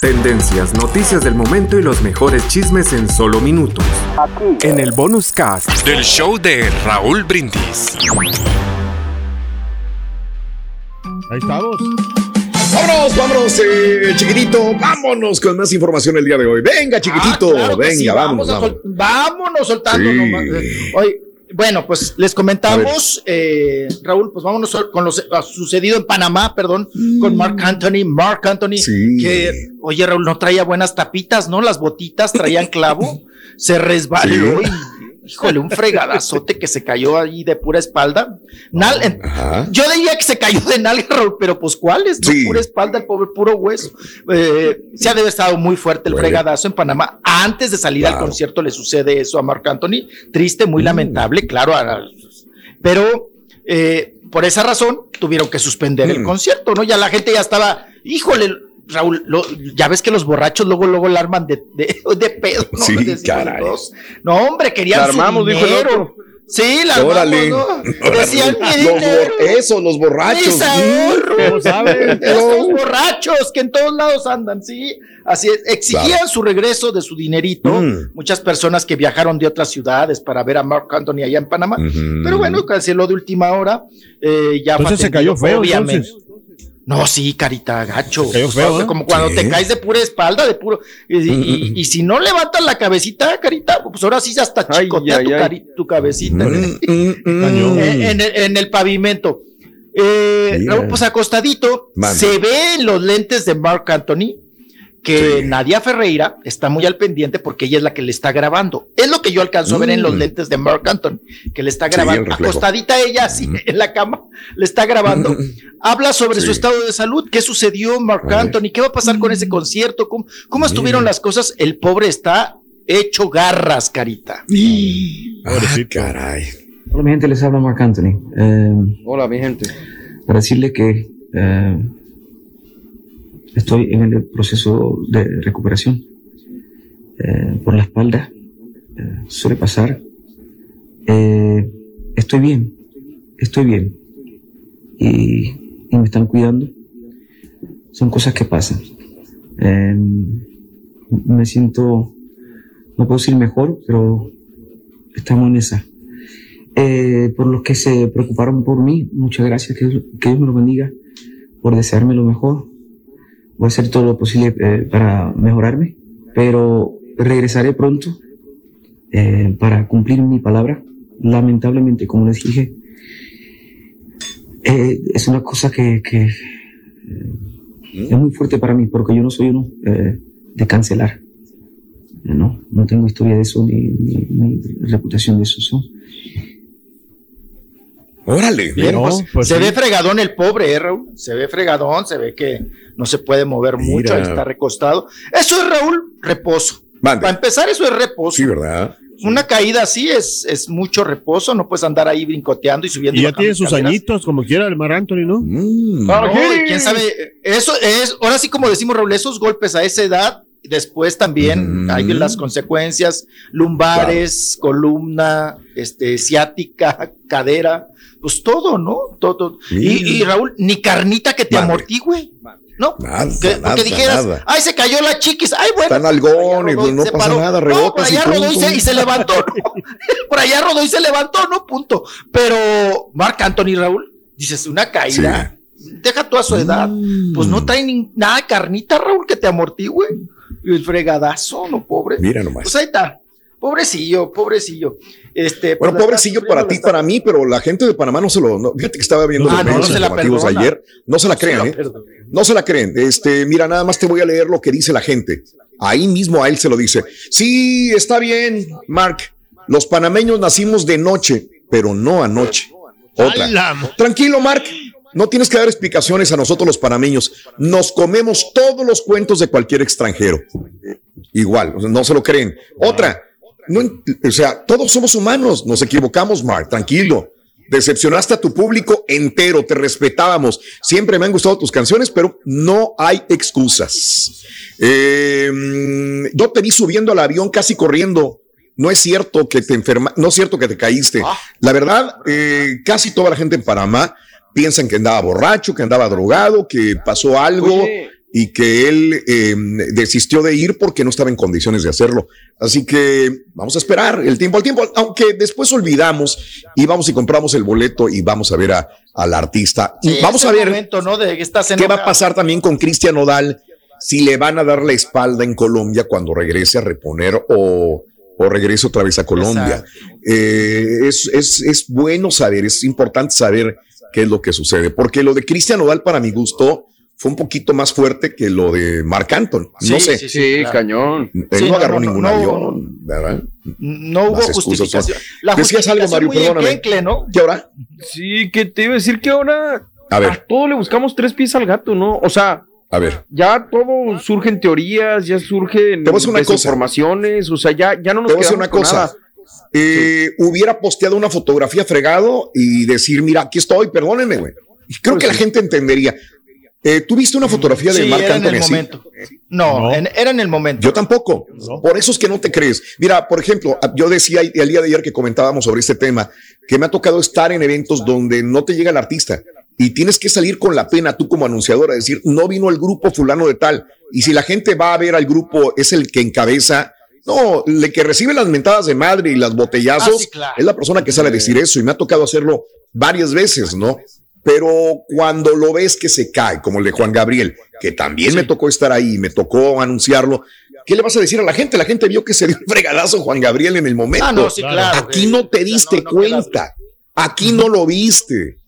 Tendencias, noticias del momento y los mejores chismes en solo minutos. Aquí. En el bonus cast del show de Raúl Brindis. Ahí estamos. Vámonos, vámonos, eh, chiquitito. Vámonos con más información el día de hoy. Venga, chiquitito. Ah, claro venga, sí, vámonos. vámonos. sol- vámonos soltando Sí. nomás. Oye, bueno, pues les comentamos, eh, Raúl, pues vámonos con lo sucedido en Panamá, perdón, con Mark Anthony. Mark Anthony, Sí. que, oye, Raúl, no traía buenas tapitas, ¿no? Las botitas traían clavo, se resbaló Sí. y, híjole, un fregadazote que se cayó ahí de pura espalda. Nal- Ajá. yo diría que se cayó de nalga, Raúl, pero pues ¿cuáles? No, Sí. pura espalda, el pobre puro hueso. Eh, se ha de haber estado muy fuerte el fregadazo en Panamá. Antes de salir al concierto le sucede eso a Marc Anthony. Triste, muy Mm. lamentable, claro. a- pero eh, por esa razón tuvieron que suspender el Mm. concierto, ¿no? Ya la gente ya estaba, híjole, Raúl, lo- ya ves que los borrachos luego, luego la arman de, de, de pedo, ¿no? Sí, Decimos caray. No, hombre, querían La su armamos, dijo el dinero. Sí, la armamos, Órale. ¿no? Decían mi Los eso, los borrachos. Mis ahorros. ¿Cómo sabes? Estos borrachos que en todos lados andan, sí. Así es, exigían Claro. su regreso de su dinerito. Mm. Muchas personas que viajaron de otras ciudades para ver a Mark Anthony allá en Panamá. Pero bueno, canceló de última hora. eh, ya fue Entonces se cayó feo, obviamente. entonces. No, sí, carita, gacho. Feo, O sea, ¿eh? Como cuando Sí. te caes de pura espalda, de puro. Y, y- y si no levantas la cabecita, carita, pues ahora sí ya está Ay, chicotea ay, tu, ay. cari- tu cabecita. Mm, mm, mm. En, en el, en el pavimento. Eh. Raúl, pues acostadito, se ve en los lentes de Mark Anthony que Sí. Nadia Ferreira está muy al pendiente porque ella es la que le está grabando. Es lo que yo alcanzo a ver en los Mm. lentes de Mark Anthony, que le está Sí, grabando. Acostadita ella así Mm. en la cama, le está grabando. Habla sobre Sí. su estado de salud, qué sucedió Mark. Anthony, qué va a pasar con ese concierto, cómo, cómo estuvieron Mira. las cosas. El pobre está hecho garras, carita. Ah, caray. Hola, mi gente, les habla Mark Anthony. Eh, Hola, mi gente. para decirle que eh, estoy en el proceso de recuperación eh, por la espalda. Eh, suele pasar. Eh, estoy bien, estoy bien. Y, me están cuidando. Son cosas que pasan. Me siento, no puedo decir mejor, pero estamos en esa. Por los que se preocuparon por mí, muchas gracias, que, que Dios me lo bendiga, por desearme lo mejor. Voy a hacer todo lo posible eh, para mejorarme, pero regresaré pronto eh, para cumplir mi palabra. Lamentablemente, como les dije, eh, es una cosa que, es muy fuerte para mí, porque yo no soy uno de cancelar. No, no tengo historia de eso ni, ni, reputación de eso. So, Órale. Bien, No, pues, pues se sí. ve fregadón el pobre, ¿eh, Raúl? Se ve fregadón, se ve que no se puede mover mucho, Mira. está recostado. Eso es, Raúl, reposo. Mande. Para empezar, eso es reposo. Sí, ¿verdad? Una caída así es, es mucho reposo, no puedes andar ahí brincoteando y subiendo. Y ya tiene sus añitos, como quiera el Mar Anthony, ¿no? Mm. No, quién sabe, eso es, ahora sí como decimos, Raúl, esos golpes a esa edad, después también Mm. hay las consecuencias lumbares, columna, este, ciática, cadera, pues todo, ¿no? Todo. Y, y, Raúl, ni carnita que te Mande. amortigue, ¿no? Nada, Que, nada, que dijeras, nada. ay, se cayó la chiquis, ay, bueno. Está algón y pues no pasa paró. nada, No, rebotas por y allá rodó y y se levantó, ¿no? por allá rodó y se levantó, ¿no? Punto. Pero Marc Anthony, Raúl, dices, una caída, deja tú a su edad, Mm. pues no trae ni nada carnita, Raúl, que te amortigue. Y el fregadazo, no, pobre. Mira nomás. Pues ahí está. Pobrecillo, pobrecillo. Este, pues Bueno, pobrecillo para ti, para mí, pero la gente de Panamá no se lo. no, fíjate que estaba viendo Ah, los no, medios informativos ayer. No se la Se crean, la ¿eh? perdona. No se la creen. Este, mira, nada más te voy a leer lo que dice la gente. Ahí mismo a él se lo dice. Sí, está bien, Mark. Los panameños nacimos de noche, pero no anoche. Otra. Tranquilo, Mark. No tienes que dar explicaciones a nosotros los panameños. Nos comemos todos los cuentos de cualquier extranjero. Igual, no se lo creen. Otra, no, o sea, todos somos humanos, nos equivocamos, Mark, tranquilo. Decepcionaste a tu público entero, te respetábamos. Siempre me han gustado tus canciones, pero no hay excusas. Eh, mm, yo te vi subiendo al avión casi corriendo. No es cierto que te enferma, no es cierto que te caíste. Ah. La verdad, eh, casi toda la gente en Panamá piensan que andaba borracho, que andaba drogado, que pasó algo. Oye. y que él eh, desistió de ir porque no estaba en condiciones de hacerlo. Así que vamos a esperar el tiempo al tiempo, aunque después olvidamos y vamos y compramos el boleto y vamos a ver a, al artista. Sí, vamos a ver momento, ¿no? De que estás qué va a pasar también con Cristian Nodal, si le van a dar la espalda en Colombia cuando regrese a reponer o, o regrese otra vez a Colombia. Eh, es, es, es bueno saber, es importante saber qué es lo que sucede, porque lo de Cristian Nodal para mi gusto fue un poquito más fuerte que lo de Marc Anton. Sí, no sé, sí, Sí, claro. cañón. él Sí, no no, agarró no, ningún no, avión, ¿verdad? No hubo justificación. La Decías algo, Mario, muy perdóname. ¿Y ahora? Sí, que te iba a decir que ahora A a ver, todo le buscamos tres pies al gato, ¿no? O sea, a ver. ya todo surge en teorías, ya surgen desinformaciones, o sea, ya, ya no nos Te voy a decir quedamos una con cosa. nada. Eh, Hubiera posteado una fotografía fregado y decir, mira, aquí estoy, perdónenme, güey. Creo Pues que la sí. gente entendería. Eh, ¿Tú viste una fotografía de Sí, Marc era en Anthony el así? momento. No, No. en- era en el momento. Yo tampoco. No. Por eso es que no te crees. Mira, por ejemplo, yo decía el día de ayer que comentábamos sobre este tema, que me ha tocado estar en eventos donde no te llega el artista y tienes que salir con la pena tú como anunciadora, decir, no vino el grupo fulano de tal. Y si la gente va a ver al grupo, es el que encabeza. No, el que recibe las mentadas de madre y las botellazos Ah, sí, claro. es la persona que sale a decir eso y me ha tocado hacerlo varias veces, ¿no? Pero cuando lo ves que se cae, como el de Juan Gabriel, que también me tocó estar ahí, me tocó anunciarlo, ¿qué le vas a decir a la gente? La gente vio que se dio un fregadazo Juan Gabriel en el momento. Ah, no, sí, claro. Aquí no te diste no- no queda- cuenta. Aquí no lo viste.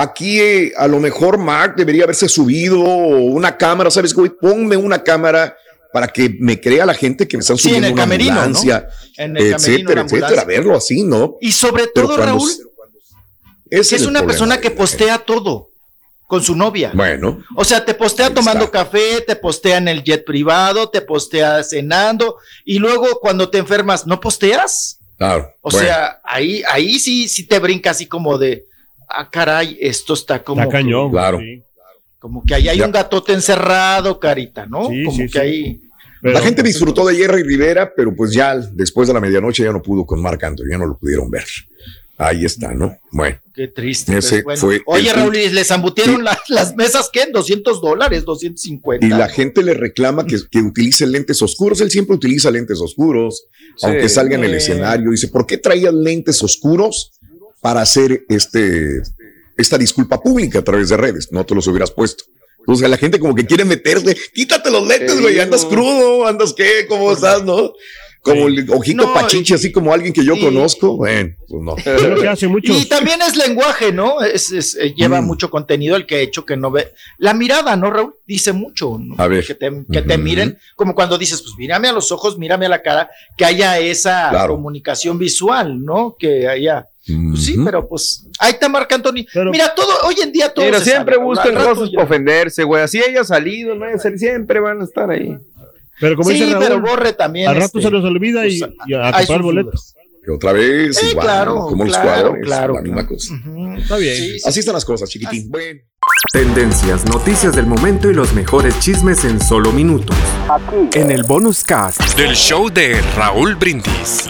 Aquí eh, a lo mejor Mark debería haberse subido una cámara, ¿sabes? Güey, ponme una cámara para que me crea la gente que me están Sí, en subiendo el una camerino, En el camerino, etcétera, ambulancia. etcétera. Verlo así, ¿no? Y sobre todo, cuando Raúl, es una persona que postea todo con su novia. Bueno, O sea, te postea tomando está. café, te postea en el jet privado, te postea cenando y luego cuando te enfermas, ¿no posteas? claro. O bueno. sea, ahí, ahí sí, sí te brinca así como de, ah, caray, esto está como, Está cañón. que- claro. sí. como que ahí hay Ya. un gatote encerrado, carita, ¿no? Sí, como sí, que sí. ahí. Pero, la gente pues, disfrutó de Jerry Rivera, pero pues ya después de la medianoche ya no pudo con Marc Anthony, ya no lo pudieron ver. Ahí está, ¿no? Bueno, Qué triste. Ese pero bueno. fue Oye, Raúl, y les la- las mesas, ¿qué? ¿En 200 dólares? ¿250? y la gente le reclama que, que utilice lentes oscuros. Él siempre utiliza lentes oscuros, aunque salga en el escenario. Dice, ¿por qué traías lentes oscuros para hacer este, esta disculpa pública a través de redes? No te los hubieras puesto. O sea, la gente como que quiere meterse, quítate los lentes, güey, andas crudo, andas qué, ¿cómo estás, no? Como el ojito No, pachiche, así como alguien que yo y- conozco. Bueno, pues no. Y también es lenguaje, ¿no? Es, es- eh, lleva Mm. mucho contenido el que ha hecho que no ve. La mirada, ¿no, Raúl? Dice mucho. ¿no? A ver. Que te, que te miren, como cuando dices, pues mírame a los ojos, mírame a la cara, que haya esa Claro. comunicación visual, ¿no? Que haya. Pues sí, pero pues ahí está Marc Anthony. Pero- Mira, todo, hoy en día todo. Mira, se siempre sabe, buscan cosas para ofenderse, güey. Así haya salido, no haya salido, siempre van a estar ahí. Pero como Sí, dice Raúl, pero borre también. al rato este, se les olvida y, pues, y a hay comprar boletos. Que otra vez, Sí, igual, claro, como los claro, jugadores, claro, la misma claro. cosa. Está bien. Sí, sí, Así están las cosas, chiquitín. Bueno. Tendencias, noticias del momento y los mejores chismes en solo minutos. En el bonus cast del show de Raúl Brindis.